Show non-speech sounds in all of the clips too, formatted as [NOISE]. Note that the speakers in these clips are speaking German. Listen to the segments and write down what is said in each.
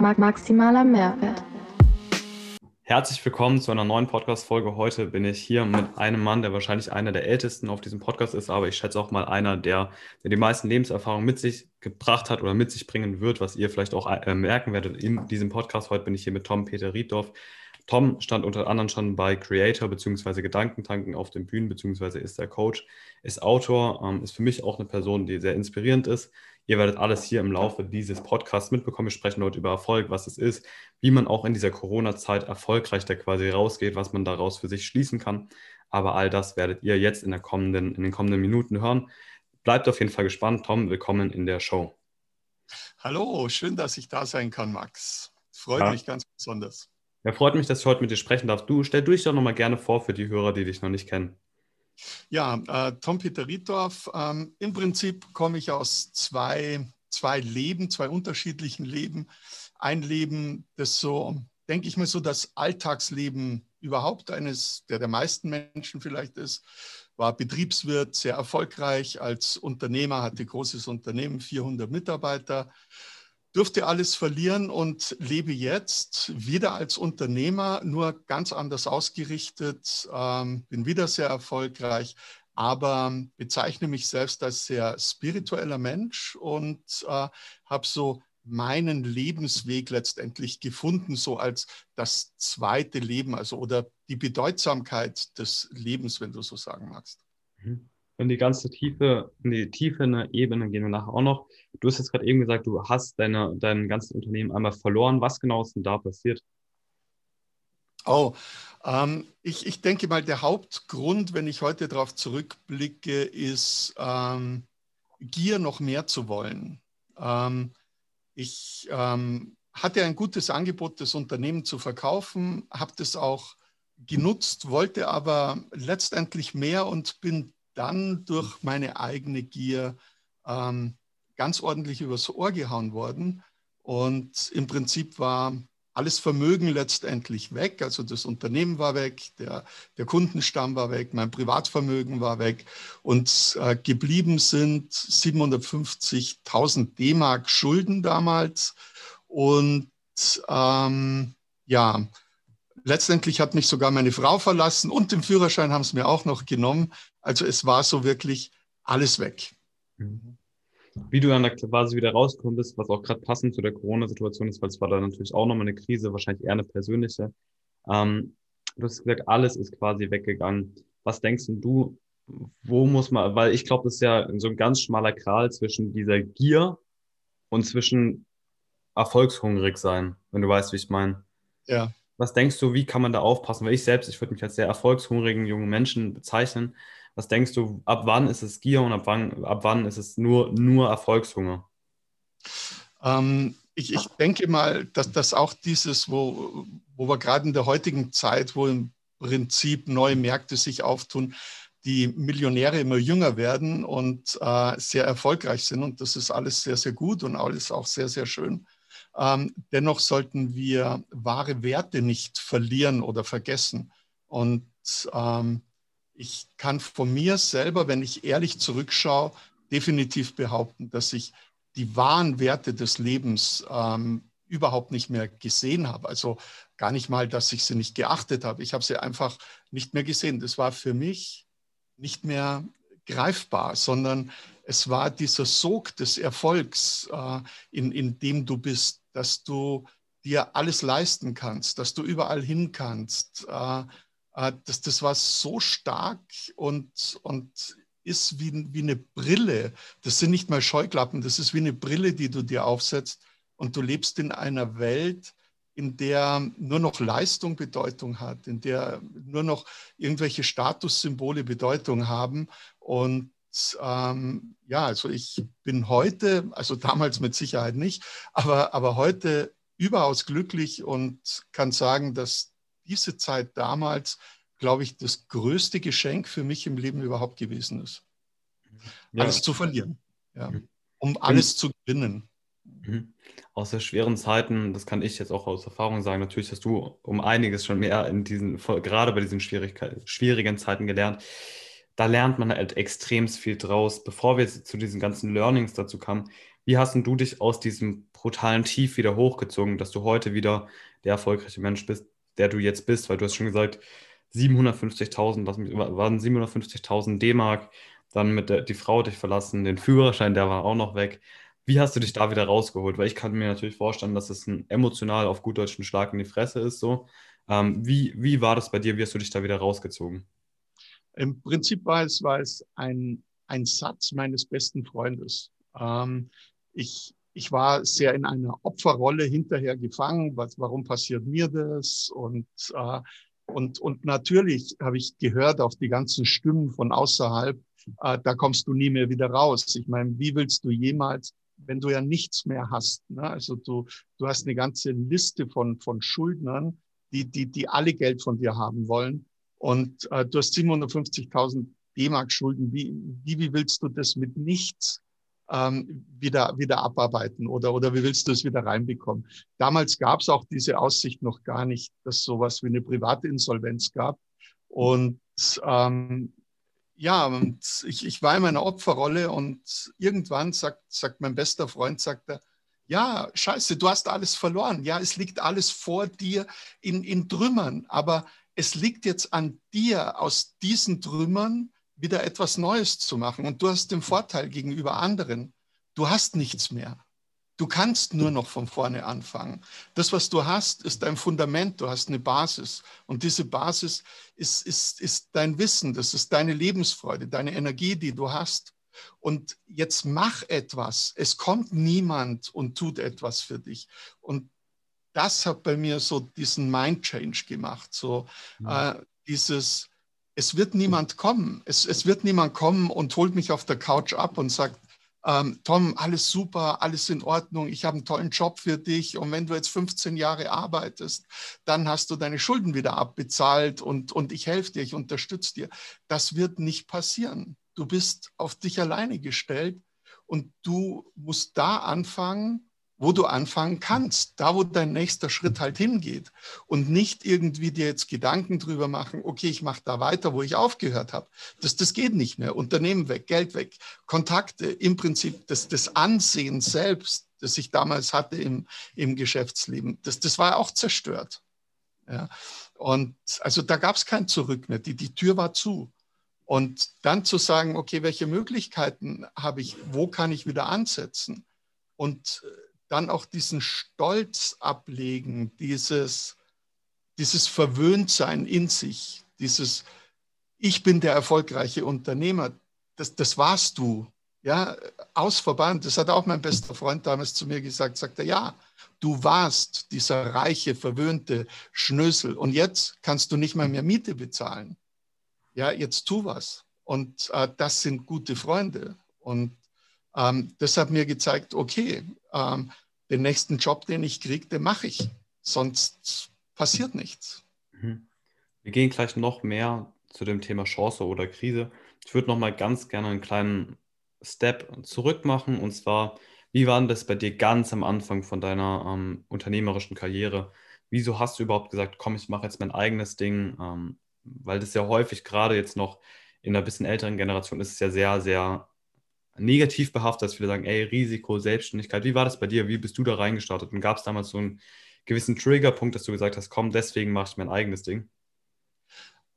maximaler Mehrwert. Herzlich willkommen zu einer neuen Podcast-Folge. Heute bin ich hier mit einem Mann, der wahrscheinlich einer der ältesten auf diesem Podcast ist, aber ich schätze auch mal einer, der, der die meisten Lebenserfahrungen mit sich gebracht hat oder mit sich bringen wird, was ihr vielleicht auch äh, merken werdet in diesem Podcast. Heute bin ich hier mit Tom Peter Rieddorf. Tom stand unter anderem schon bei Creator bzw. Gedankentanken auf den Bühnen bzw. ist der Coach, ist Autor, ähm, ist für mich auch eine Person, die sehr inspirierend ist. Ihr werdet alles hier im Laufe dieses Podcasts mitbekommen. Wir sprechen heute über Erfolg, was es ist, wie man auch in dieser Corona-Zeit erfolgreich da quasi rausgeht, was man daraus für sich schließen kann. Aber all das werdet ihr jetzt in, der kommenden, in den kommenden Minuten hören. Bleibt auf jeden Fall gespannt. Tom, willkommen in der Show. Hallo, schön, dass ich da sein kann, Max. Freut ja. mich ganz besonders. Ja, freut mich, dass ich heute mit dir sprechen darf. Du stell du dich doch nochmal gerne vor für die Hörer, die dich noch nicht kennen. Ja, äh, Tom Peter Rietorf. Ähm, Im Prinzip komme ich aus zwei, zwei Leben, zwei unterschiedlichen Leben. Ein Leben, das so, denke ich mal, so das Alltagsleben überhaupt eines, der der meisten Menschen vielleicht ist, war Betriebswirt, sehr erfolgreich als Unternehmer, hatte großes Unternehmen, 400 Mitarbeiter durfte alles verlieren und lebe jetzt wieder als Unternehmer, nur ganz anders ausgerichtet, ähm, bin wieder sehr erfolgreich, aber bezeichne mich selbst als sehr spiritueller Mensch und äh, habe so meinen Lebensweg letztendlich gefunden, so als das zweite Leben, also oder die Bedeutsamkeit des Lebens, wenn du so sagen magst. Mhm in die ganze Tiefe, in die tiefe Ebene gehen wir nachher auch noch. Du hast jetzt gerade eben gesagt, du hast deine, dein ganzes Unternehmen einmal verloren. Was genau ist denn da passiert? Oh, ähm, ich, ich denke mal, der Hauptgrund, wenn ich heute darauf zurückblicke, ist ähm, Gier noch mehr zu wollen. Ähm, ich ähm, hatte ein gutes Angebot, das Unternehmen zu verkaufen, habe das auch genutzt, wollte aber letztendlich mehr und bin dann durch meine eigene Gier ähm, ganz ordentlich übers Ohr gehauen worden. Und im Prinzip war alles Vermögen letztendlich weg. Also das Unternehmen war weg, der, der Kundenstamm war weg, mein Privatvermögen war weg. Und äh, geblieben sind 750.000 D-Mark Schulden damals. Und ähm, ja, letztendlich hat mich sogar meine Frau verlassen und den Führerschein haben sie mir auch noch genommen. Also es war so wirklich alles weg. Mhm. Wie du dann da quasi wieder rausgekommen bist, was auch gerade passend zu der Corona-Situation ist, weil es war da natürlich auch nochmal eine Krise, wahrscheinlich eher eine persönliche. Ähm, du hast gesagt, alles ist quasi weggegangen. Was denkst du, wo muss man, weil ich glaube, das ist ja so ein ganz schmaler Kral zwischen dieser Gier und zwischen erfolgshungrig sein, wenn du weißt, wie ich meine. Ja. Was denkst du, wie kann man da aufpassen? Weil ich selbst, ich würde mich als sehr erfolgshungrigen jungen Menschen bezeichnen. Was denkst du, ab wann ist es Gier und ab wann, ab wann ist es nur, nur Erfolgshunger? Ähm, ich, ich, denke mal, dass das auch dieses, wo, wo wir gerade in der heutigen Zeit, wo im Prinzip neue Märkte sich auftun, die Millionäre immer jünger werden und äh, sehr erfolgreich sind. Und das ist alles sehr, sehr gut und alles auch sehr, sehr schön. Ähm, dennoch sollten wir wahre Werte nicht verlieren oder vergessen. Und ähm, ich kann von mir selber, wenn ich ehrlich zurückschaue, definitiv behaupten, dass ich die wahren Werte des Lebens ähm, überhaupt nicht mehr gesehen habe. Also gar nicht mal, dass ich sie nicht geachtet habe. Ich habe sie einfach nicht mehr gesehen. Das war für mich nicht mehr greifbar, sondern es war dieser Sog des Erfolgs, äh, in, in dem du bist, dass du dir alles leisten kannst, dass du überall hin kannst, äh, äh, das, das war so stark und, und ist wie, wie eine Brille. Das sind nicht mal Scheuklappen, das ist wie eine Brille, die du dir aufsetzt und du lebst in einer Welt, in der nur noch Leistung Bedeutung hat, in der nur noch irgendwelche Statussymbole Bedeutung haben. Und ähm, ja, also ich bin heute, also damals mit Sicherheit nicht, aber, aber heute überaus glücklich und kann sagen, dass diese Zeit damals, glaube ich, das größte Geschenk für mich im Leben überhaupt gewesen ist. Ja. Alles zu verlieren, ja. Mhm. um alles zu gewinnen. Mhm. Aus der schweren Zeiten, das kann ich jetzt auch aus Erfahrung sagen, natürlich hast du um einiges schon mehr in diesen, gerade bei diesen schwierigen Zeiten gelernt. Da lernt man halt extrem viel draus. Bevor wir zu diesen ganzen Learnings dazu kamen, wie hast du dich aus diesem brutalen Tief wieder hochgezogen, dass du heute wieder der erfolgreiche Mensch bist, der du jetzt bist, weil du hast schon gesagt, 750.000, was waren 750.000 D-Mark, dann mit der, die Frau dich verlassen, den Führerschein, der war auch noch weg. Wie hast du dich da wieder rausgeholt? Weil ich kann mir natürlich vorstellen, dass es ein emotional auf gut deutschen Schlag in die Fresse ist. So. Ähm, wie, wie war das bei dir? Wie hast du dich da wieder rausgezogen? Im Prinzip war es, war es ein, ein Satz meines besten Freundes. Ähm, ich, ich war sehr in einer Opferrolle hinterher gefangen. Was, warum passiert mir das? Und, äh, und, und natürlich habe ich gehört auf die ganzen Stimmen von außerhalb, äh, da kommst du nie mehr wieder raus. Ich meine, wie willst du jemals, wenn du ja nichts mehr hast? Ne? Also du, du hast eine ganze Liste von, von Schuldnern, die, die, die alle Geld von dir haben wollen. Und äh, du hast 750.000 D-Mark Schulden. Wie, wie, wie willst du das mit nichts ähm, wieder, wieder abarbeiten oder, oder wie willst du es wieder reinbekommen? Damals gab es auch diese Aussicht noch gar nicht, dass sowas wie eine private Insolvenz gab. Und ähm, ja, und ich, ich war in meiner Opferrolle und irgendwann sagt, sagt mein bester Freund, sagt er, ja, scheiße, du hast alles verloren. Ja, es liegt alles vor dir in, in Trümmern, aber es liegt jetzt an dir, aus diesen Trümmern wieder etwas Neues zu machen. Und du hast den Vorteil gegenüber anderen, du hast nichts mehr. Du kannst nur noch von vorne anfangen. Das, was du hast, ist dein Fundament, du hast eine Basis. Und diese Basis ist, ist, ist dein Wissen, das ist deine Lebensfreude, deine Energie, die du hast. Und jetzt mach etwas. Es kommt niemand und tut etwas für dich. Und das hat bei mir so diesen Mind Change gemacht. So mhm. äh, dieses, es wird niemand kommen. Es, es wird niemand kommen und holt mich auf der Couch ab und sagt, ähm, Tom, alles super, alles in Ordnung, ich habe einen tollen Job für dich und wenn du jetzt 15 Jahre arbeitest, dann hast du deine Schulden wieder abbezahlt und, und ich helfe dir, ich unterstütze dir. Das wird nicht passieren. Du bist auf dich alleine gestellt und du musst da anfangen, wo du anfangen kannst, da wo dein nächster Schritt halt hingeht und nicht irgendwie dir jetzt Gedanken drüber machen, okay, ich mache da weiter, wo ich aufgehört habe. Das, das geht nicht mehr. Unternehmen weg, Geld weg, Kontakte, im Prinzip das, das Ansehen selbst, das ich damals hatte im, im Geschäftsleben, das, das war auch zerstört. Ja. Und also da gab es kein Zurück mehr, die, die Tür war zu. Und dann zu sagen, okay, welche Möglichkeiten habe ich, wo kann ich wieder ansetzen? Und äh, dann auch diesen Stolz ablegen, dieses, dieses Verwöhntsein in sich, dieses Ich bin der erfolgreiche Unternehmer, das, das warst du. Ja, aus Verband, das hat auch mein bester Freund damals zu mir gesagt, sagt er, ja, du warst dieser reiche, verwöhnte Schnösel und jetzt kannst du nicht mal mehr Miete bezahlen. Ja, jetzt tu was. Und äh, das sind gute Freunde. Und ähm, das hat mir gezeigt, okay, ähm, den nächsten Job, den ich kriege, den mache ich. Sonst passiert nichts. Mhm. Wir gehen gleich noch mehr zu dem Thema Chance oder Krise. Ich würde noch mal ganz gerne einen kleinen Step zurück machen. Und zwar, wie war denn das bei dir ganz am Anfang von deiner ähm, unternehmerischen Karriere? Wieso hast du überhaupt gesagt, komm, ich mache jetzt mein eigenes Ding? Ähm, weil das ja häufig gerade jetzt noch in einer bisschen älteren Generation ist es ja sehr, sehr negativ behaftet, dass viele sagen, ey, Risiko, Selbstständigkeit. Wie war das bei dir? Wie bist du da reingestartet? Und gab es damals so einen gewissen Triggerpunkt, dass du gesagt hast, komm, deswegen mache ich mein eigenes Ding?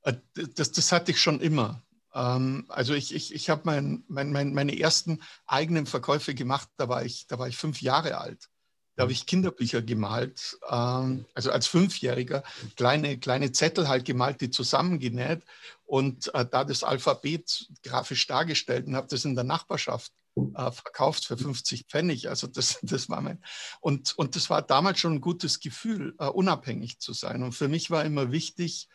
Äh, das, das hatte ich schon immer. Ähm, also ich, ich, ich habe mein, mein, mein, meine ersten eigenen Verkäufe gemacht, da war ich, da war ich fünf Jahre alt. Da habe ich Kinderbücher gemalt, ähm, also als Fünfjähriger, kleine, kleine Zettel halt gemalt, die zusammengenäht und äh, da das Alphabet grafisch dargestellt und habe das in der Nachbarschaft äh, verkauft für 50 Pfennig. Also das, [LAUGHS] das war mein, und, und das war damals schon ein gutes Gefühl, äh, unabhängig zu sein. Und für mich war immer wichtig,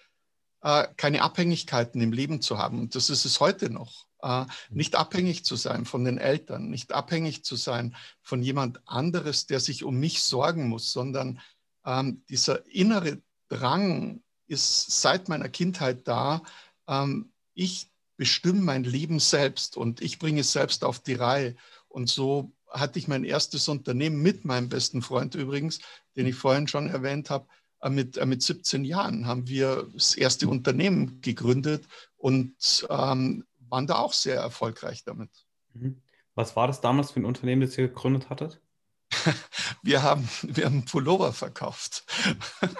äh, keine Abhängigkeiten im Leben zu haben. Und das ist es heute noch. Äh, nicht abhängig zu sein von den Eltern, nicht abhängig zu sein von jemand anderes, der sich um mich sorgen muss, sondern ähm, dieser innere Drang ist seit meiner Kindheit da. Ähm, ich bestimme mein Leben selbst und ich bringe es selbst auf die Reihe. Und so hatte ich mein erstes Unternehmen mit meinem besten Freund übrigens, den ich vorhin schon erwähnt habe. Äh, mit, äh, mit 17 Jahren haben wir das erste Unternehmen gegründet und ähm, waren da auch sehr erfolgreich damit. Mhm. Was war das damals für ein Unternehmen, das ihr gegründet hattet? [LAUGHS] wir haben, wir haben Pullover verkauft. [LAUGHS]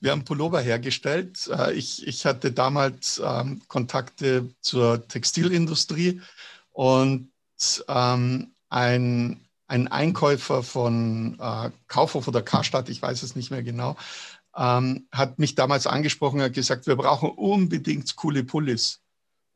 Wir haben Pullover hergestellt. Äh, ich, ich hatte damals ähm, Kontakte zur Textilindustrie und ähm, ein, ein Einkäufer von äh, Kaufhof oder Karstadt, ich weiß es nicht mehr genau, ähm, hat mich damals angesprochen, hat gesagt, wir brauchen unbedingt coole Pullis.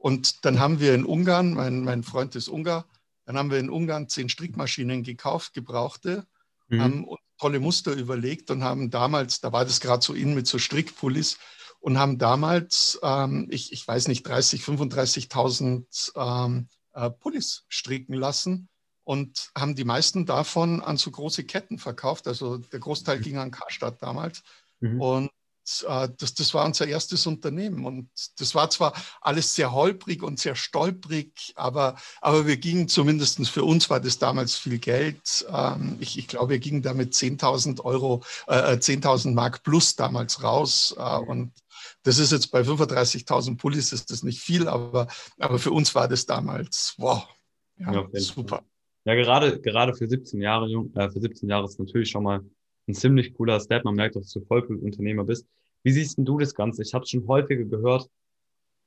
Und dann haben wir in Ungarn, mein, mein Freund ist Ungar, dann haben wir in Ungarn zehn Strickmaschinen gekauft, gebrauchte, mhm. haben uns tolle Muster überlegt und haben damals, da war das gerade so in mit so Strickpullis, und haben damals, ähm, ich, ich weiß nicht, 30, 35.000 ähm, äh, Pullis stricken lassen und haben die meisten davon an so große Ketten verkauft. Also der Großteil mhm. ging an Karstadt damals. Mhm. Und das, das war unser erstes Unternehmen. Und das war zwar alles sehr holprig und sehr stolprig, aber, aber wir gingen zumindest für uns war das damals viel Geld. Ähm, ich, ich glaube, wir gingen damit 10.000 Euro, äh, 10.000 äh, Mark plus damals raus. Äh, und das ist jetzt bei 35.000 Pullis ist das nicht viel, aber, aber für uns war das damals, wow, ja, ja super. Ja, gerade, gerade für 17 Jahre, äh, für 17 Jahre ist natürlich schon mal ein ziemlich cooler Step. Man merkt, dass du Vollblutunternehmer bist. Wie siehst du das Ganze? Ich habe schon häufiger gehört,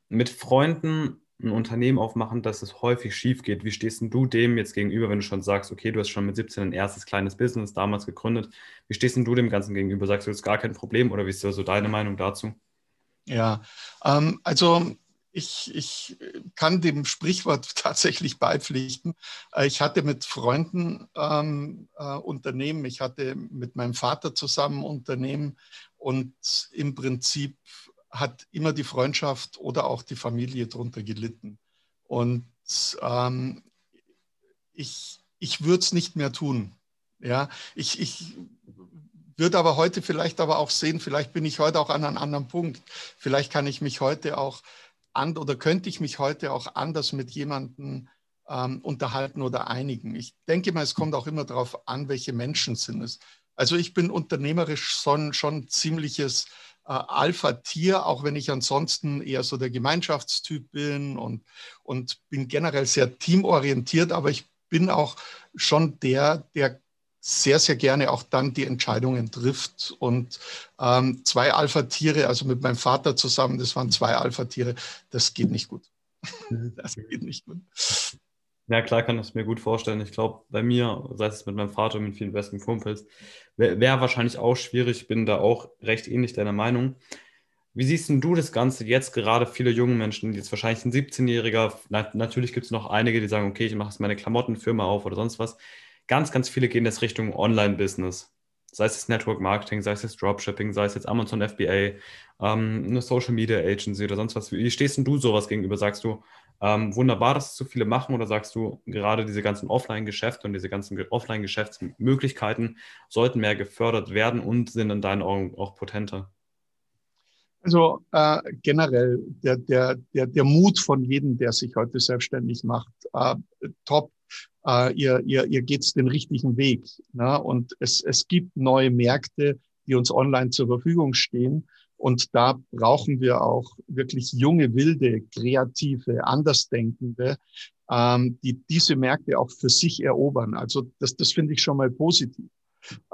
mit Freunden ein Unternehmen aufmachen, dass es häufig schief geht. Wie stehst du dem jetzt gegenüber, wenn du schon sagst, okay, du hast schon mit 17 ein erstes kleines Business damals gegründet. Wie stehst du dem Ganzen gegenüber? Sagst du, das ist gar kein Problem oder wie ist so deine Meinung dazu? Ja, ähm, also ich, ich kann dem Sprichwort [LAUGHS] tatsächlich beipflichten. Äh, ich hatte mit Freunden ähm, äh, Unternehmen, ich hatte mit meinem Vater zusammen Unternehmen und im Prinzip hat immer die Freundschaft oder auch die Familie darunter gelitten. Und ähm, ich, ich würde es nicht mehr tun. Ja, ich, ich würde aber heute vielleicht aber auch sehen, vielleicht bin ich heute auch an einem anderen Punkt. Vielleicht kann ich mich heute auch an, oder könnte ich mich heute auch anders mit jemandem ähm, unterhalten oder einigen. Ich denke mal, es kommt auch immer darauf an, welche Menschen sind es. Also ich bin unternehmerisch schon, schon ziemliches äh, Alpha-Tier, auch wenn ich ansonsten eher so der Gemeinschaftstyp bin und, und bin generell sehr teamorientiert, aber ich bin auch schon der, der sehr, sehr gerne auch dann die Entscheidungen trifft. Und ähm, zwei Alpha-Tiere, also mit meinem Vater zusammen, das waren zwei Alpha-Tiere, das geht nicht gut. [LAUGHS] Das geht nicht gut. Ja, klar kann ich es mir gut vorstellen. Ich glaube, bei mir, sei es mit meinem Vater und mit vielen besten Kumpels, wäre wär wahrscheinlich auch schwierig. Ich bin da auch recht ähnlich deiner Meinung. Wie siehst du das Ganze jetzt gerade viele junge Menschen, jetzt wahrscheinlich ein 17-Jähriger, na, natürlich gibt es noch einige, die sagen, okay, ich mache jetzt meine Klamottenfirma auf oder sonst was ganz, ganz viele gehen jetzt Richtung Online-Business. Sei es das Network Marketing, sei es das Dropshipping, sei es jetzt Amazon FBA, ähm, eine Social Media Agency oder sonst was. Wie stehst denn du sowas gegenüber? Sagst du, ähm, wunderbar, dass es so viele machen oder sagst du, gerade diese ganzen Offline-Geschäfte und diese ganzen Offline-Geschäftsmöglichkeiten sollten mehr gefördert werden und sind in deinen Augen auch potenter? Also äh, generell der, der, der, der Mut von jedem, der sich heute selbstständig macht, äh, top äh, ihr, ihr, ihr geht den richtigen Weg. Ne? Und es, es gibt neue Märkte, die uns online zur Verfügung stehen. Und da brauchen wir auch wirklich junge, wilde, kreative, andersdenkende, ähm, die diese Märkte auch für sich erobern. Also das, das finde ich schon mal positiv.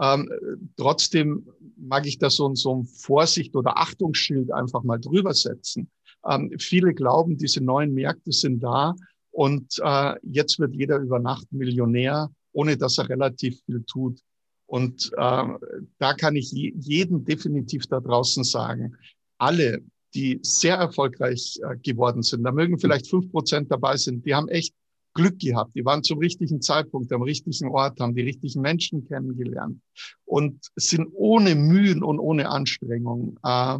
Ähm, trotzdem mag ich da so, so ein Vorsicht oder Achtungsschild einfach mal drüber setzen. Ähm, viele glauben, diese neuen Märkte sind da, und äh, jetzt wird jeder über Nacht Millionär, ohne dass er relativ viel tut. Und äh, da kann ich jeden definitiv da draußen sagen, alle, die sehr erfolgreich äh, geworden sind, da mögen vielleicht fünf Prozent dabei sind, die haben echt Glück gehabt. Die waren zum richtigen Zeitpunkt am richtigen Ort, haben die richtigen Menschen kennengelernt und sind ohne Mühen und ohne Anstrengung äh,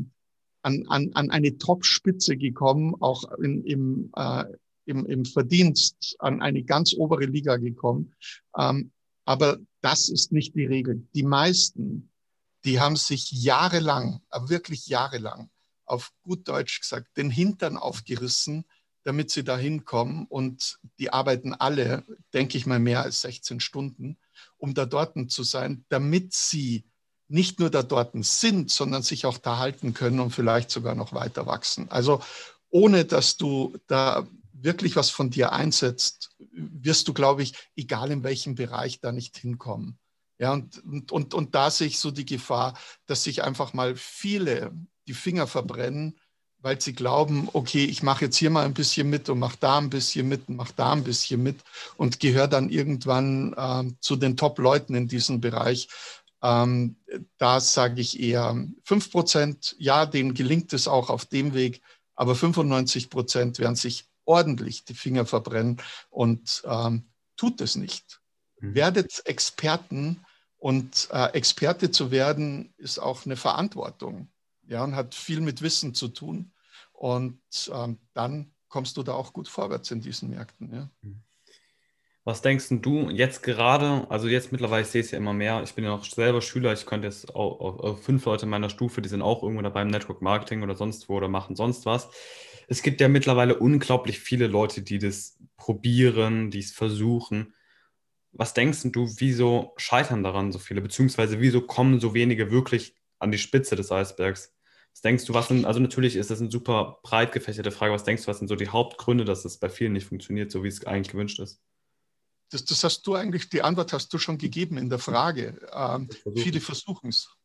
an, an, an eine Top-Spitze gekommen, auch in, im, äh, im, im Verdienst an eine ganz obere Liga gekommen. Ähm, aber das ist nicht die Regel. Die meisten, die haben sich jahrelang, äh, wirklich jahrelang, auf gut Deutsch gesagt, den Hintern aufgerissen, damit sie da hinkommen. Und die arbeiten alle, denke ich mal, mehr als 16 Stunden, um da dort zu sein, damit sie nicht nur da dort sind, sondern sich auch da halten können und vielleicht sogar noch weiter wachsen. Also ohne dass du da wirklich was von dir einsetzt, wirst du, glaube ich, egal in welchem Bereich, da nicht hinkommen. Ja, und, und, und, und da sehe ich so die Gefahr, dass sich einfach mal viele die Finger verbrennen, weil sie glauben, okay, ich mache jetzt hier mal ein bisschen mit und mache da ein bisschen mit und mache da ein bisschen mit und gehöre dann irgendwann äh, zu den Top-Leuten in diesem Bereich. Ähm, da sage ich eher 5 Prozent, ja, denen gelingt es auch auf dem Weg, aber 95 Prozent werden sich ordentlich die Finger verbrennen und ähm, tut es nicht. Mhm. Werdet Experten und äh, Experte zu werden ist auch eine Verantwortung ja, und hat viel mit Wissen zu tun. Und ähm, dann kommst du da auch gut vorwärts in diesen Märkten. Ja. Was denkst du jetzt gerade, also jetzt mittlerweile, ich sehe es ja immer mehr, ich bin ja noch selber Schüler, ich könnte jetzt auch, auch, auch, fünf Leute in meiner Stufe, die sind auch irgendwo dabei im Network Marketing oder sonst wo oder machen sonst was. Es gibt ja mittlerweile unglaublich viele Leute, die das probieren, die es versuchen. Was denkst du, wieso scheitern daran so viele, beziehungsweise wieso kommen so wenige wirklich an die Spitze des Eisbergs? Was denkst du, was sind, also natürlich ist das eine super breit gefächerte Frage, was denkst du, was sind so die Hauptgründe, dass es bei vielen nicht funktioniert, so wie es eigentlich gewünscht ist? Das, das hast du eigentlich, die Antwort hast du schon gegeben in der Frage. Ähm, viele versuchen es.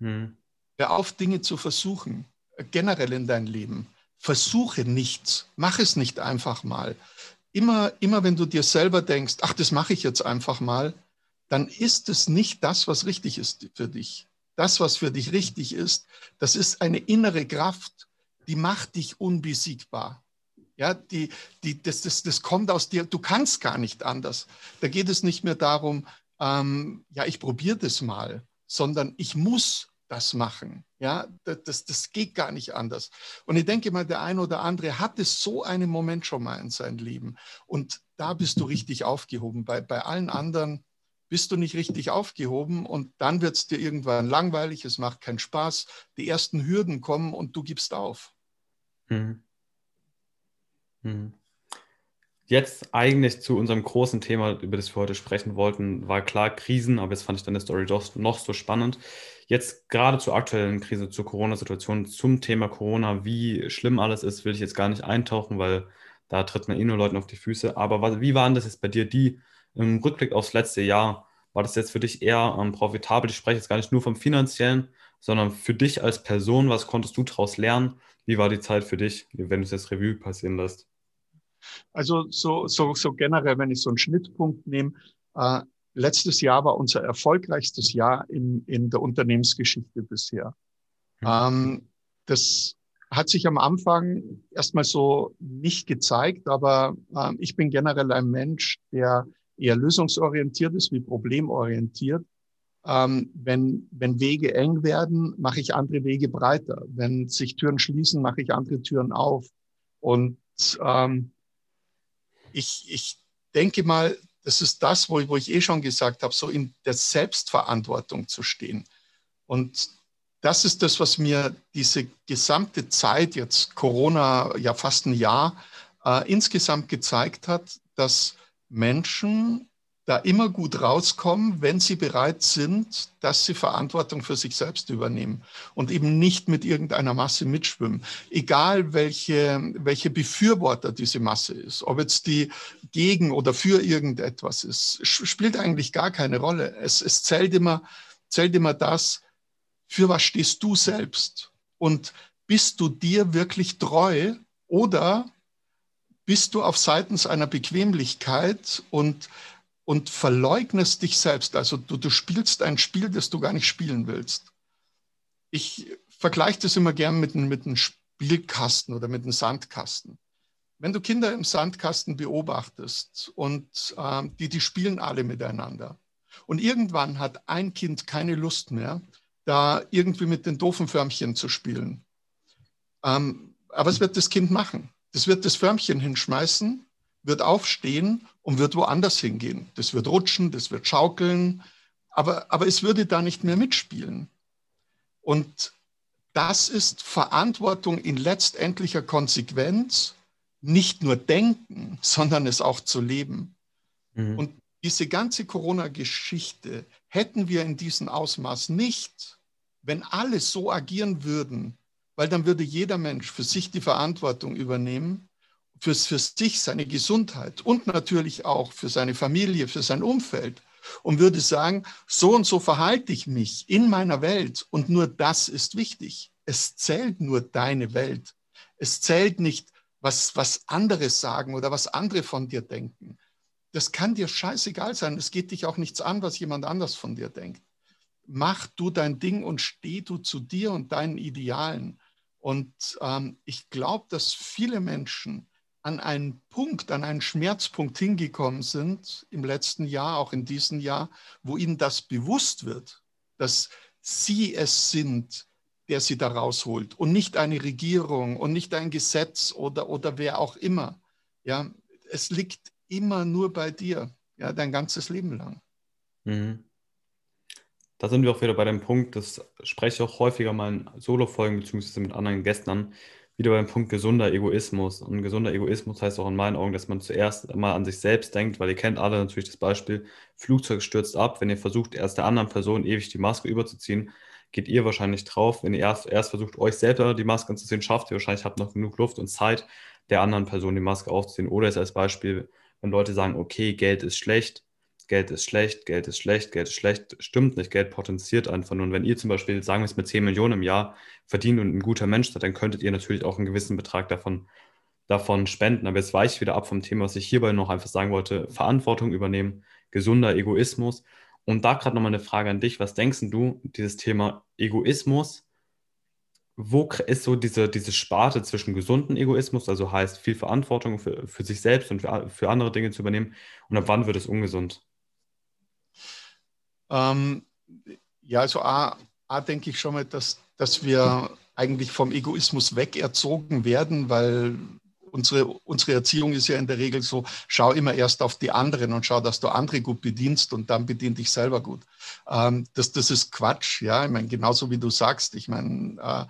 Hm. Hör auf, Dinge zu versuchen, generell in dein Leben. Versuche nichts, mach es nicht einfach mal. Immer, immer wenn du dir selber denkst, ach, das mache ich jetzt einfach mal, dann ist es nicht das, was richtig ist für dich das, was für dich richtig ist, das ist eine innere Kraft, die macht dich unbesiegbar. Ja, die, die, das, das, das kommt aus dir, du kannst gar nicht anders. Da geht es nicht mehr darum, ähm, ja, ich probiere das mal, sondern ich muss das machen. Ja, das, das geht gar nicht anders. Und ich denke mal, der eine oder andere hatte so einen Moment schon mal in seinem Leben. Und da bist du richtig aufgehoben. Bei, bei allen anderen bist du nicht richtig aufgehoben und dann wird es dir irgendwann langweilig, es macht keinen Spaß, die ersten Hürden kommen und du gibst auf. Hm. Hm. Jetzt eigentlich zu unserem großen Thema, über das wir heute sprechen wollten, war klar Krisen, aber jetzt fand ich deine Story doch noch so spannend. Jetzt gerade zur aktuellen Krise, zur Corona-Situation, zum Thema Corona, wie schlimm alles ist, will ich jetzt gar nicht eintauchen, weil da tritt man eh nur Leuten auf die Füße. Aber wie waren das jetzt bei dir, die im Rückblick aufs letzte Jahr, war das jetzt für dich eher ähm, profitabel? Ich spreche jetzt gar nicht nur vom finanziellen, sondern für dich als Person, was konntest du daraus lernen? Wie war die Zeit für dich, wenn du es jetzt Revue passieren lässt? Also so, so, so generell, wenn ich so einen Schnittpunkt nehme, äh, letztes Jahr war unser erfolgreichstes Jahr in, in der Unternehmensgeschichte bisher. Mhm. Ähm, das hat sich am Anfang erstmal so nicht gezeigt, aber äh, ich bin generell ein Mensch, der eher lösungsorientiert ist wie problemorientiert. Ähm, wenn, wenn Wege eng werden, mache ich andere Wege breiter. Wenn sich Türen schließen, mache ich andere Türen auf. Und ähm, ich, ich denke mal, das ist das, wo, wo ich eh schon gesagt habe, so in der Selbstverantwortung zu stehen. Und das ist das, was mir diese gesamte Zeit, jetzt Corona, ja fast ein Jahr, äh, insgesamt gezeigt hat, dass Menschen da immer gut rauskommen, wenn sie bereit sind, dass sie Verantwortung für sich selbst übernehmen und eben nicht mit irgendeiner Masse mitschwimmen. Egal welche, welche Befürworter diese Masse ist, ob jetzt die gegen oder für irgendetwas ist, spielt eigentlich gar keine Rolle. Es, es zählt, immer, zählt immer das, für was stehst du selbst und bist du dir wirklich treu oder bist du auf seitens einer Bequemlichkeit und, und verleugnest dich selbst. Also du, du spielst ein Spiel, das du gar nicht spielen willst. Ich vergleiche das immer gern mit, mit einem Spielkasten oder mit einem Sandkasten. Wenn du Kinder im Sandkasten beobachtest und äh, die, die spielen alle miteinander. Und irgendwann hat ein Kind keine Lust mehr, da irgendwie mit den doofen Förmchen zu spielen. Ähm, aber es wird das Kind machen. Das wird das Förmchen hinschmeißen, wird aufstehen und wird woanders hingehen. Das wird rutschen, das wird schaukeln, aber, aber es würde da nicht mehr mitspielen. Und das ist Verantwortung in letztendlicher Konsequenz, nicht nur denken, sondern es auch zu leben. Mhm. Und diese ganze Corona-Geschichte hätten wir in diesem Ausmaß nicht, wenn alle so agieren würden, weil dann würde jeder Mensch für sich die Verantwortung übernehmen, für, für sich, seine Gesundheit und natürlich auch für seine Familie, für sein Umfeld. und würde sagen, so und so verhalte ich mich in meiner Welt und nur das ist wichtig. Es zählt nur deine Welt. Es zählt nicht, was, was andere sagen oder was andere von dir denken. Das kann dir scheißegal sein. Es geht dich auch nichts an, was jemand anders von dir denkt. Mach du dein Ding und steh du zu dir und deinen Idealen. Und ähm, ich glaube, dass viele Menschen an einen Punkt, an einen Schmerzpunkt hingekommen sind im letzten Jahr, auch in diesem Jahr, wo ihnen das bewusst wird, dass sie es sind, der sie da rausholt und nicht eine Regierung und nicht ein Gesetz oder, oder wer auch immer. Ja, es liegt immer nur bei dir, ja, dein ganzes Leben lang. Mhm. Da sind wir auch wieder bei dem Punkt, das spreche ich auch häufiger mal in Solo-Folgen beziehungsweise mit anderen Gästen an, wieder beim Punkt gesunder Egoismus. Und gesunder Egoismus heißt auch in meinen Augen, dass man zuerst mal an sich selbst denkt, weil ihr kennt alle natürlich das Beispiel, Flugzeug stürzt ab, wenn ihr versucht, erst der anderen Person ewig die Maske überzuziehen, geht ihr wahrscheinlich drauf. Wenn ihr erst, erst versucht, euch selber die Maske anzuziehen, schafft ihr wahrscheinlich, habt noch genug Luft und Zeit, der anderen Person die Maske aufzuziehen. Oder ist als Beispiel, wenn Leute sagen, okay, Geld ist schlecht, Geld ist schlecht, Geld ist schlecht, Geld ist schlecht, stimmt nicht, Geld potenziert einfach nur. Und wenn ihr zum Beispiel, sagen wir es mit 10 Millionen im Jahr verdient und ein guter Mensch seid, dann könntet ihr natürlich auch einen gewissen Betrag davon, davon spenden. Aber jetzt weiche ich wieder ab vom Thema, was ich hierbei noch einfach sagen wollte, Verantwortung übernehmen, gesunder Egoismus. Und da gerade nochmal eine Frage an dich. Was denkst du, dieses Thema Egoismus, wo ist so diese, diese Sparte zwischen gesunden Egoismus, also heißt viel Verantwortung für, für sich selbst und für, für andere Dinge zu übernehmen, und ab wann wird es ungesund? Ähm, ja, also A, A denke ich schon mal, dass, dass wir eigentlich vom Egoismus weg erzogen werden, weil unsere, unsere Erziehung ist ja in der Regel so, schau immer erst auf die anderen und schau, dass du andere gut bedienst und dann bedien dich selber gut. Ähm, das, das ist Quatsch, ja, ich meine, genauso wie du sagst, ich meine, äh,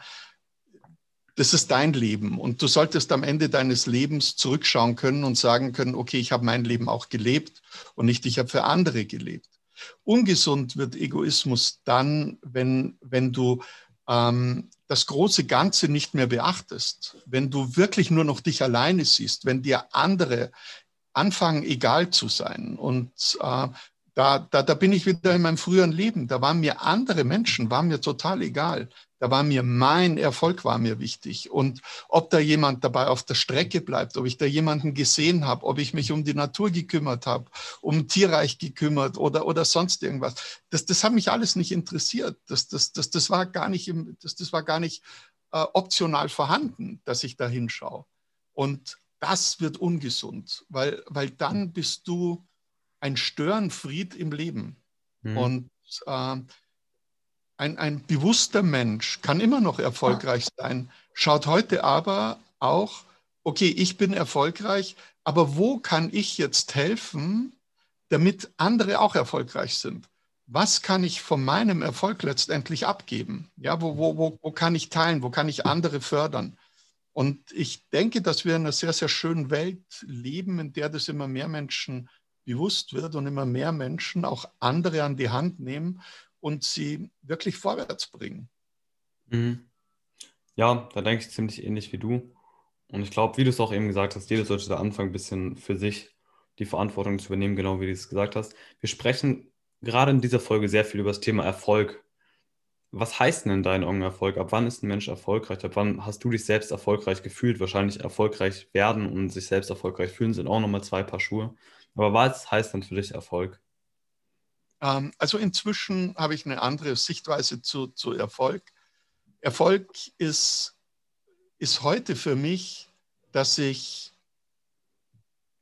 das ist dein Leben und du solltest am Ende deines Lebens zurückschauen können und sagen können, okay, ich habe mein Leben auch gelebt und nicht ich habe für andere gelebt. Ungesund wird Egoismus dann, wenn, wenn du ähm, das große Ganze nicht mehr beachtest, wenn du wirklich nur noch dich alleine siehst, wenn dir andere anfangen, egal zu sein. Und äh, da, da, da bin ich wieder in meinem früheren Leben. Da waren mir andere Menschen, waren mir total egal. Da war mir mein Erfolg war mir wichtig. Und ob da jemand dabei auf der Strecke bleibt, ob ich da jemanden gesehen habe, ob ich mich um die Natur gekümmert habe, um Tierreich gekümmert oder, oder sonst irgendwas, das, das hat mich alles nicht interessiert. Das, das, das, das war gar nicht, im, das, das war gar nicht äh, optional vorhanden, dass ich da hinschaue. Und das wird ungesund, weil, weil dann bist du ein Störenfried im Leben. Mhm. Und äh, ein, ein bewusster Mensch kann immer noch erfolgreich sein, schaut heute aber auch, okay, ich bin erfolgreich, aber wo kann ich jetzt helfen, damit andere auch erfolgreich sind? Was kann ich von meinem Erfolg letztendlich abgeben? Ja, wo, wo, wo, wo kann ich teilen? Wo kann ich andere fördern? Und ich denke, dass wir in einer sehr, sehr schönen Welt leben, in der das immer mehr Menschen bewusst wird und immer mehr Menschen auch andere an die Hand nehmen und sie wirklich vorwärts bringen. Mhm. Ja, da denke ich ziemlich ähnlich wie du. Und ich glaube, wie du es auch eben gesagt hast, jeder sollte da anfangen, ein bisschen für sich die Verantwortung zu übernehmen, genau wie du es gesagt hast. Wir sprechen gerade in dieser Folge sehr viel über das Thema Erfolg. Was heißt denn in deinen Augen Erfolg? Ab wann ist ein Mensch erfolgreich? Ab wann hast du dich selbst erfolgreich gefühlt? Wahrscheinlich erfolgreich werden und sich selbst erfolgreich fühlen sind auch nochmal zwei Paar Schuhe. Aber was heißt dann für dich Erfolg? Ähm, also inzwischen habe ich eine andere Sichtweise zu, zu Erfolg. Erfolg ist, ist heute für mich, dass ich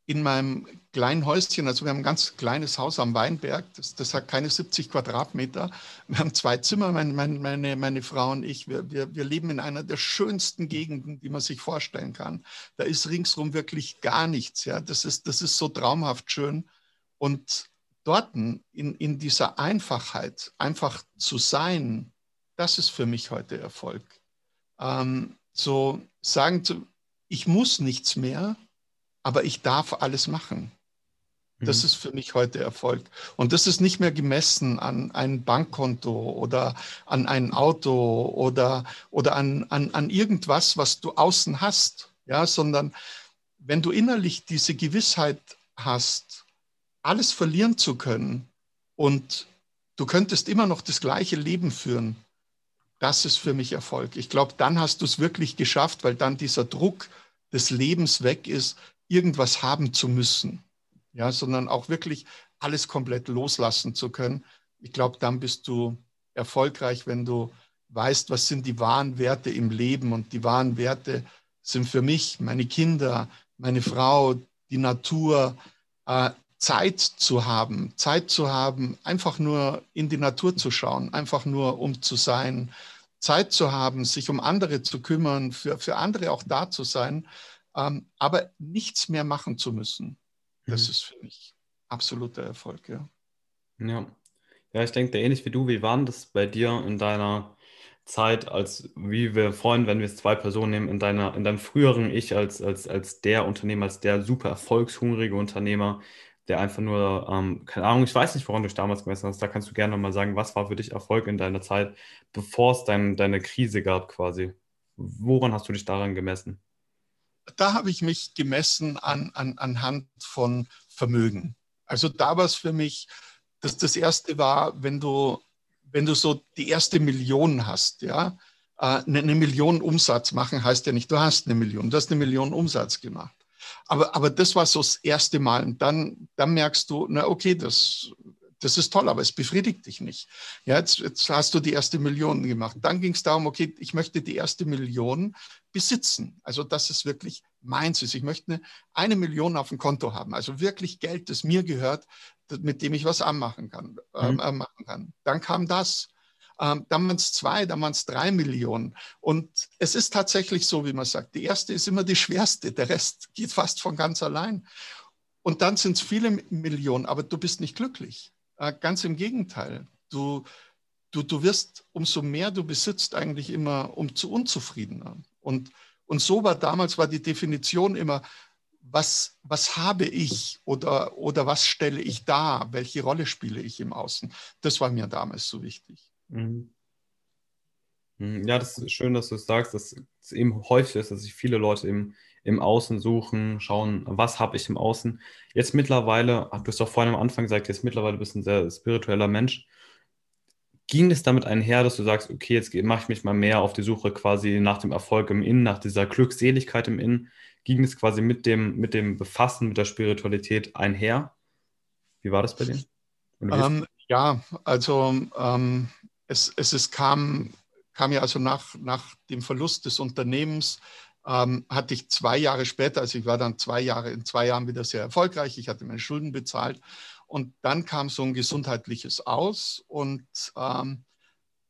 in meinem kleinen Häuschen, also wir haben ein ganz kleines Haus am Weinberg, das, das hat keine 70 Quadratmeter. Wir haben zwei Zimmer, meine, meine, meine Frau und ich. Wir, wir, wir leben in einer der schönsten Gegenden, die man sich vorstellen kann. Da ist ringsherum wirklich gar nichts. Ja. Das, ist, das ist so traumhaft schön. Und dort in, in dieser Einfachheit einfach zu sein, das ist für mich heute Erfolg. Ähm, so sagen, zu, ich muss nichts mehr, aber ich darf alles machen. Das mhm. ist für mich heute Erfolg. Und das ist nicht mehr gemessen an ein Bankkonto oder an ein Auto oder, oder an, an, an irgendwas, was du außen hast, ja, sondern wenn du innerlich diese Gewissheit hast, alles verlieren zu können, und du könntest immer noch das gleiche Leben führen. Das ist für mich Erfolg. Ich glaube, dann hast du es wirklich geschafft, weil dann dieser Druck des Lebens weg ist, irgendwas haben zu müssen, ja, sondern auch wirklich alles komplett loslassen zu können. Ich glaube, dann bist du erfolgreich, wenn du weißt, was sind die wahren Werte im Leben. Und die wahren Werte sind für mich meine Kinder, meine Frau, die Natur, äh, Zeit zu haben, Zeit zu haben, einfach nur in die Natur zu schauen, einfach nur um zu sein, Zeit zu haben, sich um andere zu kümmern, für, für andere auch da zu sein, ähm, aber nichts mehr machen zu müssen. Das mhm. ist für mich absoluter Erfolg, ja. Ja, ja ich denke, ähnlich wie du, wie war das bei dir in deiner Zeit, als wie wir freuen, wenn wir es zwei Personen nehmen, in deiner, in deinem früheren Ich als, als, als der Unternehmer, als der super erfolgshungrige Unternehmer, der einfach nur, ähm, keine Ahnung, ich weiß nicht, woran du dich damals gemessen hast, da kannst du gerne mal sagen, was war für dich Erfolg in deiner Zeit, bevor es dein, deine Krise gab quasi. Woran hast du dich daran gemessen? Da habe ich mich gemessen an, an, anhand von Vermögen. Also da war es für mich, dass das erste war, wenn du wenn du so die erste Million hast, ja, äh, eine, eine Million Umsatz machen heißt ja nicht, du hast eine Million, du hast eine Million Umsatz gemacht. Aber, aber das war so das erste Mal. Und dann, dann merkst du, na okay, das, das ist toll, aber es befriedigt dich nicht. Ja, jetzt, jetzt hast du die erste Million gemacht. Dann ging es darum, okay, ich möchte die erste Million besitzen. Also, dass es wirklich meins ist. Ich möchte eine, eine Million auf dem Konto haben. Also wirklich Geld, das mir gehört, mit dem ich was anmachen kann. Mhm. Äh, machen kann. Dann kam das. Ähm, dann waren es zwei, dann waren es drei Millionen. Und es ist tatsächlich so, wie man sagt, die erste ist immer die schwerste, der Rest geht fast von ganz allein. Und dann sind es viele Millionen, aber du bist nicht glücklich. Äh, ganz im Gegenteil. Du, du, du wirst, umso mehr du besitzt, eigentlich immer umso unzufriedener. Und, und so war damals war die Definition immer, was, was habe ich oder, oder was stelle ich dar? Welche Rolle spiele ich im Außen? Das war mir damals so wichtig. Mhm. mhm. Ja, das ist schön, dass du es sagst, dass es eben häufig ist, dass sich viele Leute im, im Außen suchen, schauen, was habe ich im Außen. Jetzt mittlerweile, du hast doch vorhin am Anfang gesagt, jetzt mittlerweile bist du ein sehr spiritueller Mensch. Ging es damit einher, dass du sagst, okay, jetzt mache ich mich mal mehr auf die Suche quasi nach dem Erfolg im Innen, nach dieser Glückseligkeit im Innen? ging es quasi mit dem, mit dem Befassen mit der Spiritualität einher? Wie war das bei dir? Ähm, ja, also ähm, es, es, es kam, kam ja also nach, nach dem Verlust des Unternehmens, ähm, hatte ich zwei Jahre später, also ich war dann zwei Jahre, in zwei Jahren wieder sehr erfolgreich, ich hatte meine Schulden bezahlt und dann kam so ein gesundheitliches Aus und ähm,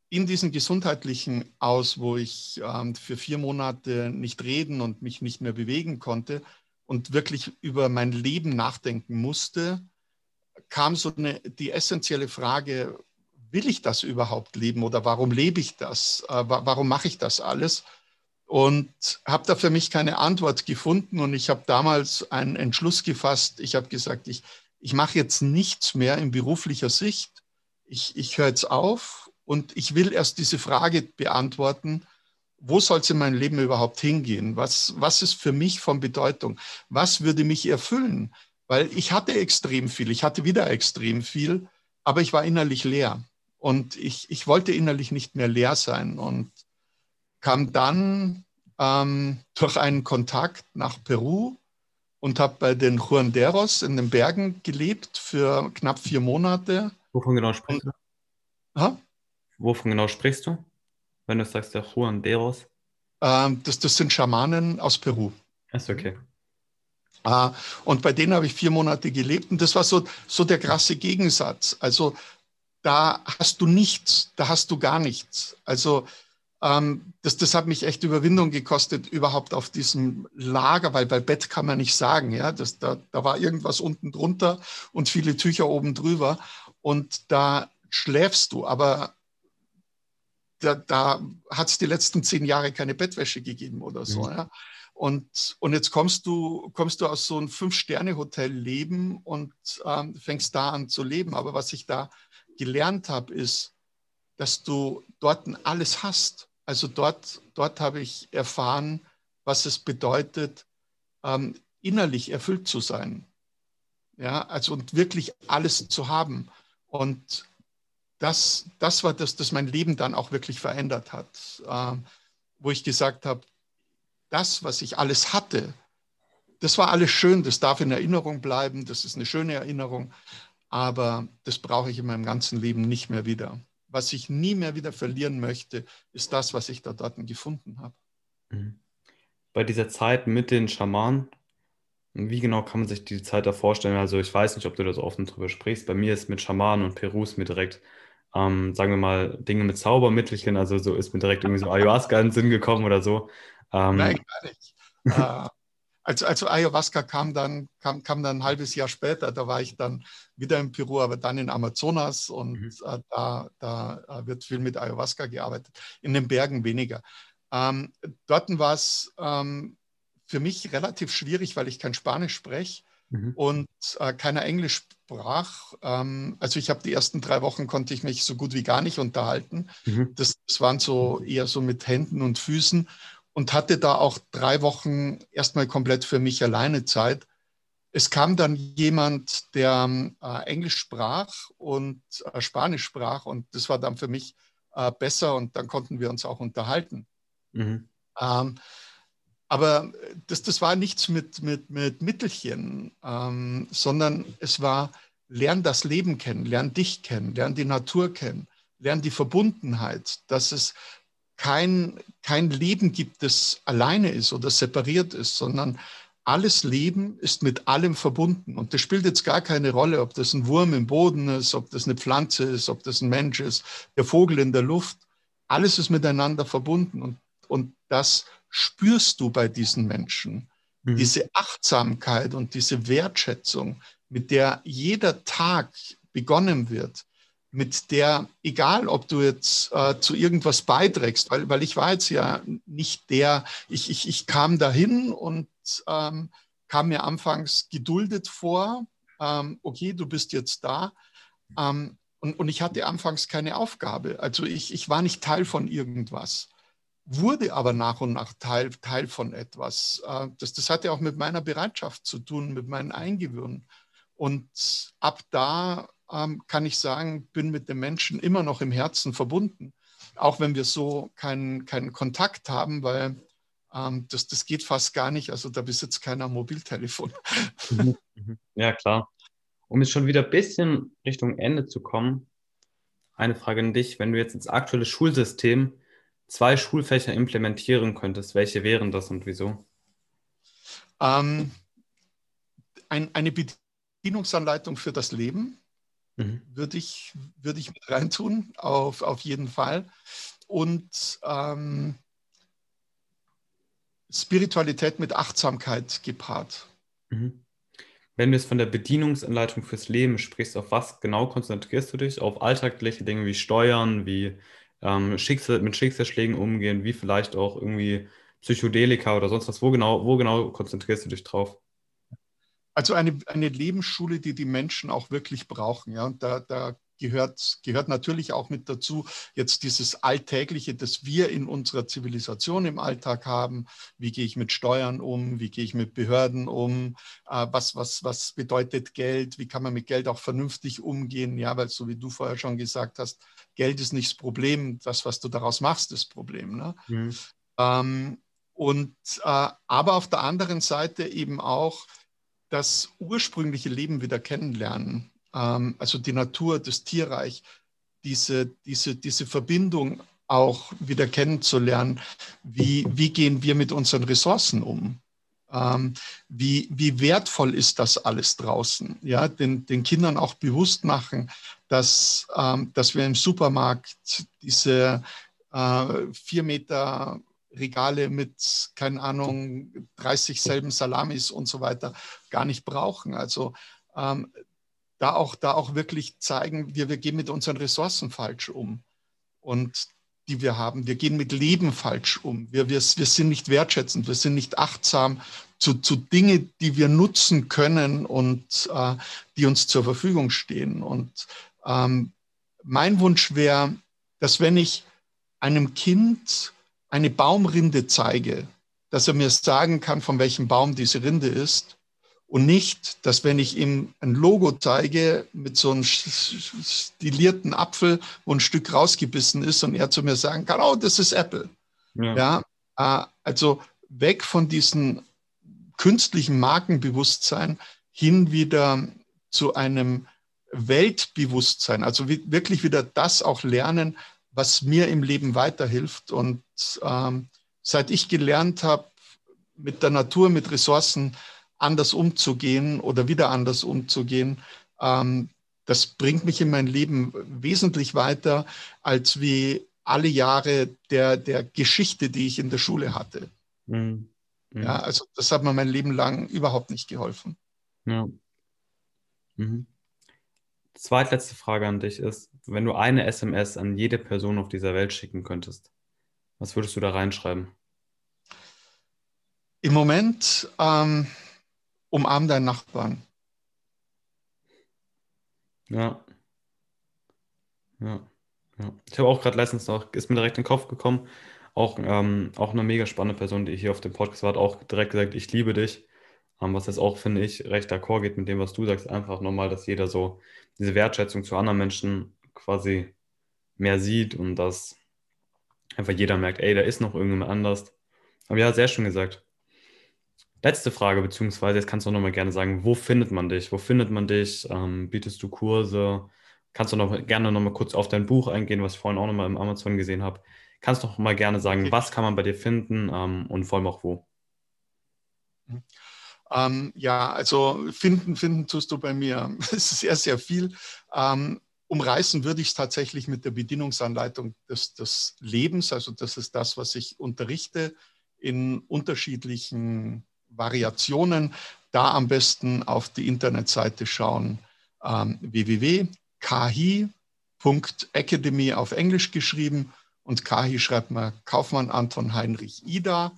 in diesen gesundheitlichen Aus, wo ich ähm, für vier Monate nicht reden und mich nicht mehr bewegen konnte und wirklich über mein Leben nachdenken musste, kam so eine, die essentielle Frage, will ich das überhaupt leben oder warum lebe ich das? Äh, warum mache ich das alles? Und habe da für mich keine Antwort gefunden und ich habe damals einen Entschluss gefasst. Ich habe gesagt, ich, ich mache jetzt nichts mehr in beruflicher Sicht. Ich, ich höre jetzt auf und ich will erst diese Frage beantworten, wo soll es in meinem Leben überhaupt hingehen? Was, was ist für mich von Bedeutung? Was würde mich erfüllen? Weil ich hatte extrem viel, ich hatte wieder extrem viel, aber ich war innerlich leer. Und ich, ich wollte innerlich nicht mehr leer sein und kam dann ähm, [LAUGHS] durch einen Kontakt nach Peru und habe bei den Juanderos in den Bergen gelebt für knapp vier Monate. Wovon genau sprichst du? Ha? Wovon genau sprichst du, wenn du sagst, der Juan Deros? Ähm, das, das sind Schamanen aus Peru. Ist okay. Äh, und bei denen habe ich vier Monate gelebt und das war so, so der krasse Gegensatz. Also da hast du nichts, da hast du gar nichts. Also ähm, das, das hat mich echt Überwindung gekostet, überhaupt auf diesem Lager, weil bei Bett kann man nicht sagen, ja, das, da, da war irgendwas unten drunter und viele Tücher oben drüber und da schläfst du, aber da, da hat es die letzten zehn Jahre keine Bettwäsche gegeben oder so. Mhm. Ja. Und, und jetzt kommst du, kommst du aus so einem Fünf-Sterne-Hotel-Leben und ähm, fängst da an zu leben. Aber was ich da gelernt habe, ist, dass du dort alles hast. Also dort, dort habe ich erfahren, was es bedeutet, ähm, innerlich erfüllt zu sein. Ja, also und wirklich alles zu haben. Und das, das war das, das mein Leben dann auch wirklich verändert hat, äh, wo ich gesagt habe, das, was ich alles hatte, das war alles schön, das darf in Erinnerung bleiben, das ist eine schöne Erinnerung, aber das brauche ich in meinem ganzen Leben nicht mehr wieder. Was ich nie mehr wieder verlieren möchte, ist das, was ich da dort gefunden habe. Mhm. Bei dieser Zeit mit den Schamanen, wie genau kann man sich die Zeit da vorstellen? Also ich weiß nicht, ob du da so offen drüber sprichst. Bei mir ist mit Schamanen und Perus mir direkt, ähm, sagen wir mal, Dinge mit Zaubermittelchen, also so ist mir direkt irgendwie so Ayahuasca in den Sinn gekommen oder so. Ähm, Nein, gar nicht. äh, [LAUGHS] also, also Ayahuasca kam dann, kam, kam dann ein halbes Jahr später, da war ich dann wieder in Peru, aber dann in Amazonas und mhm. äh, da, da äh, wird viel mit Ayahuasca gearbeitet, in den Bergen weniger. Ähm, dort war es ähm, für mich relativ schwierig, weil ich kein Spanisch spreche mhm. und äh, keiner Englisch sprach. Ähm, also ich habe die ersten drei Wochen konnte ich mich so gut wie gar nicht unterhalten. Mhm. Das, das waren so eher so mit Händen und Füßen und hatte da auch drei Wochen erstmal komplett für mich alleine Zeit. Es kam dann jemand, der äh, Englisch sprach und äh, Spanisch sprach und das war dann für mich äh, besser und dann konnten wir uns auch unterhalten. Mhm. Ähm, aber das, das war nichts mit, mit, mit Mittelchen, ähm, sondern es war, lern das Leben kennen, lern dich kennen, lern die Natur kennen, lern die Verbundenheit, dass es kein, kein Leben gibt, das alleine ist oder separiert ist, sondern alles Leben ist mit allem verbunden. Und das spielt jetzt gar keine Rolle, ob das ein Wurm im Boden ist, ob das eine Pflanze ist, ob das ein Mensch ist, der Vogel in der Luft. Alles ist miteinander verbunden. Und, und das spürst du bei diesen Menschen. Mhm. Diese Achtsamkeit und diese Wertschätzung, mit der jeder Tag begonnen wird, mit der, egal ob du jetzt äh, zu irgendwas beiträgst, weil, weil ich war jetzt ja nicht der, ich, ich, ich kam dahin und ähm, kam mir anfangs geduldet vor, ähm, okay, du bist jetzt da. Ähm, und, und ich hatte anfangs keine Aufgabe. Also ich, ich war nicht Teil von irgendwas, wurde aber nach und nach Teil, Teil von etwas. Äh, das, das hatte auch mit meiner Bereitschaft zu tun, mit meinem Eingewöhnen. Und ab da ähm, kann ich sagen, bin mit dem Menschen immer noch im Herzen verbunden, auch wenn wir so keinen, keinen Kontakt haben, weil ähm, das, das geht fast gar nicht. Also da besitzt keiner Mobiltelefon. Mhm, mhm. Ja, klar. Um jetzt schon wieder ein bisschen Richtung Ende zu kommen, eine Frage an dich. Wenn du jetzt ins aktuelle Schulsystem zwei Schulfächer implementieren könntest, welche wären das und wieso? Ähm, ein, eine Bedienungsanleitung für das Leben Mhm. Würde ich, würde ich mit reintun, auf, auf jeden Fall. Und ähm, Spiritualität mit Achtsamkeit gepaart. Mhm. Wenn du jetzt von der Bedienungsanleitung fürs Leben sprichst, auf was genau konzentrierst du dich? Auf alltägliche Dinge wie Steuern, wie ähm, Schicksal, mit Schicksalsschlägen umgehen, wie vielleicht auch irgendwie Psychedelika oder sonst was? Wo genau, wo genau konzentrierst du dich drauf? Also eine, eine Lebensschule, die die Menschen auch wirklich brauchen. Ja? Und da, da gehört, gehört natürlich auch mit dazu jetzt dieses Alltägliche, das wir in unserer Zivilisation im Alltag haben. Wie gehe ich mit Steuern um? Wie gehe ich mit Behörden um? Äh, was, was, was bedeutet Geld? Wie kann man mit Geld auch vernünftig umgehen? Ja, weil so wie du vorher schon gesagt hast, Geld ist nicht das Problem. Das, was du daraus machst, ist das Problem. Ne? Mhm. Ähm, und äh, aber auf der anderen Seite eben auch das ursprüngliche Leben wieder kennenlernen. Ähm, also die Natur, das Tierreich, diese, diese, diese Verbindung auch wieder kennenzulernen. Wie, wie gehen wir mit unseren Ressourcen um? Ähm, wie, wie wertvoll ist das alles draußen? Ja, den, den Kindern auch bewusst machen, dass, ähm, dass wir im Supermarkt diese äh, vier Meter Regale mit, keine Ahnung, 30 selben Salamis und so weiter gar nicht brauchen. Also ähm, da, auch, da auch wirklich zeigen, wir, wir gehen mit unseren Ressourcen falsch um. Und die wir haben. Wir gehen mit Leben falsch um. Wir, wir, wir sind nicht wertschätzend, wir sind nicht achtsam zu, zu Dinge, die wir nutzen können und äh, die uns zur Verfügung stehen. Und ähm, mein Wunsch wäre, dass wenn ich einem Kind eine Baumrinde zeige, dass er mir sagen kann, von welchem Baum diese Rinde ist. Und nicht, dass wenn ich ihm ein Logo zeige mit so einem stilierten Apfel, wo ein Stück rausgebissen ist und er zu mir sagen kann, oh, das ist Apple. Ja, ja äh, also weg von diesem künstlichen Markenbewusstsein hin wieder zu einem Weltbewusstsein, also wirklich wieder das auch lernen, was mir im Leben weiterhilft. Und ähm, seit ich gelernt habe, mit der Natur, mit Ressourcen anders umzugehen oder wieder anders umzugehen, ähm, das bringt mich in mein Leben wesentlich weiter als wie alle Jahre der, der Geschichte, die ich in der Schule hatte. Mhm. Mhm. Ja, also das hat mir mein Leben lang überhaupt nicht geholfen. Ja. Mhm. Zweitletzte Frage an dich ist, wenn du eine SMS an jede Person auf dieser Welt schicken könntest, was würdest du da reinschreiben? Im Moment ähm, umarm deinen Nachbarn. Ja. Ja. ja. Ich habe auch gerade letztens noch, ist mir direkt in den Kopf gekommen, auch, ähm, auch eine mega spannende Person, die hier auf dem Podcast war, hat auch direkt gesagt, ich liebe dich. Ähm, was jetzt auch, finde ich, recht d'accord geht mit dem, was du sagst, einfach nochmal, dass jeder so diese Wertschätzung zu anderen Menschen quasi mehr sieht und dass einfach jeder merkt, ey, da ist noch irgendjemand anders. Aber ja, sehr schön gesagt. Letzte Frage, beziehungsweise jetzt kannst du noch mal gerne sagen, wo findet man dich? Wo findet man dich? Ähm, bietest du Kurse? Kannst du noch gerne noch mal kurz auf dein Buch eingehen, was ich vorhin auch noch mal im Amazon gesehen habe. Kannst du noch mal gerne sagen, okay. was kann man bei dir finden ähm, und vor allem auch wo? Mhm. Ähm, ja, also finden, finden tust du bei mir. [LAUGHS] Es ist sehr, sehr viel. Ähm, umreißen würde ich es tatsächlich mit der Bedienungsanleitung des, des Lebens. Also das ist das, was ich unterrichte in unterschiedlichen Variationen. Da am besten auf die Internetseite schauen ähm, www.kahi.academy auf Englisch geschrieben und Kahi schreibt man Kaufmann Anton Heinrich Ida,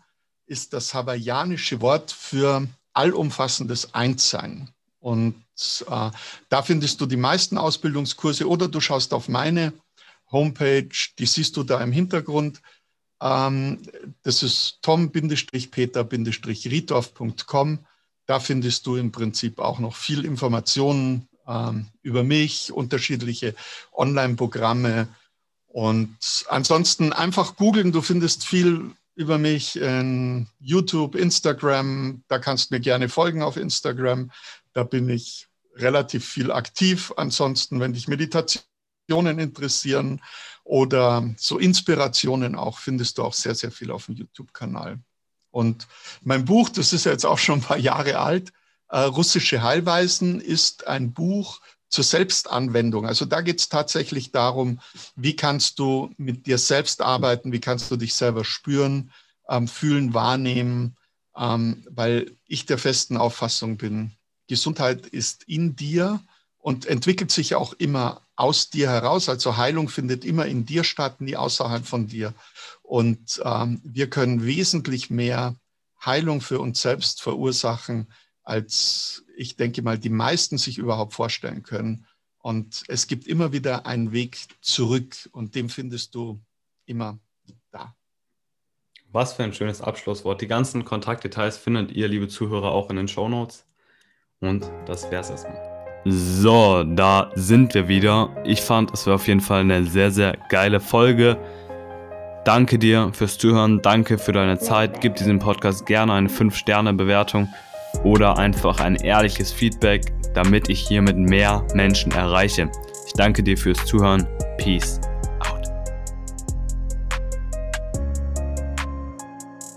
ist das hawaiianische Wort für allumfassendes Einssein. Und da findest du die meisten Ausbildungskurse oder du schaust auf meine Homepage, die siehst du da im Hintergrund. Ähm, das ist tom-peter-riedorf.com. Da findest du im Prinzip auch noch viel Informationen ähm, über mich, unterschiedliche Online-Programme. Und ansonsten einfach googeln, du findest viel über mich in YouTube, Instagram. Da kannst du mir gerne folgen auf Instagram. Da bin ich relativ viel aktiv. Ansonsten, wenn dich Meditationen interessieren oder so Inspirationen auch, findest du auch sehr, sehr viel auf dem YouTube-Kanal. Und mein Buch, das ist ja jetzt auch schon ein paar Jahre alt, äh, Russische Heilweisen, ist ein Buch zur Selbstanwendung. Also da geht es tatsächlich darum, wie kannst du mit dir selbst arbeiten, wie kannst du dich selber spüren, ähm, fühlen, wahrnehmen, ähm, weil ich der festen Auffassung bin, Gesundheit ist in dir und entwickelt sich auch immer aus dir heraus. Also Heilung findet immer in dir statt, nie außerhalb von dir. Und ähm, wir können wesentlich mehr Heilung für uns selbst verursachen, als ich denke mal, die meisten sich überhaupt vorstellen können. Und es gibt immer wieder einen Weg zurück und dem findest du immer da. Was für ein schönes Abschlusswort. Die ganzen Kontaktdetails findet ihr, liebe Zuhörer, auch in den Show Notes. Und das wär's erstmal. So, da sind wir wieder. Ich fand, es war auf jeden Fall eine sehr, sehr geile Folge. Danke dir fürs Zuhören, danke für deine Zeit. Gib diesem Podcast gerne eine 5-Sterne-Bewertung oder einfach ein ehrliches Feedback, damit ich hiermit mehr Menschen erreiche. Ich danke dir fürs Zuhören. Peace.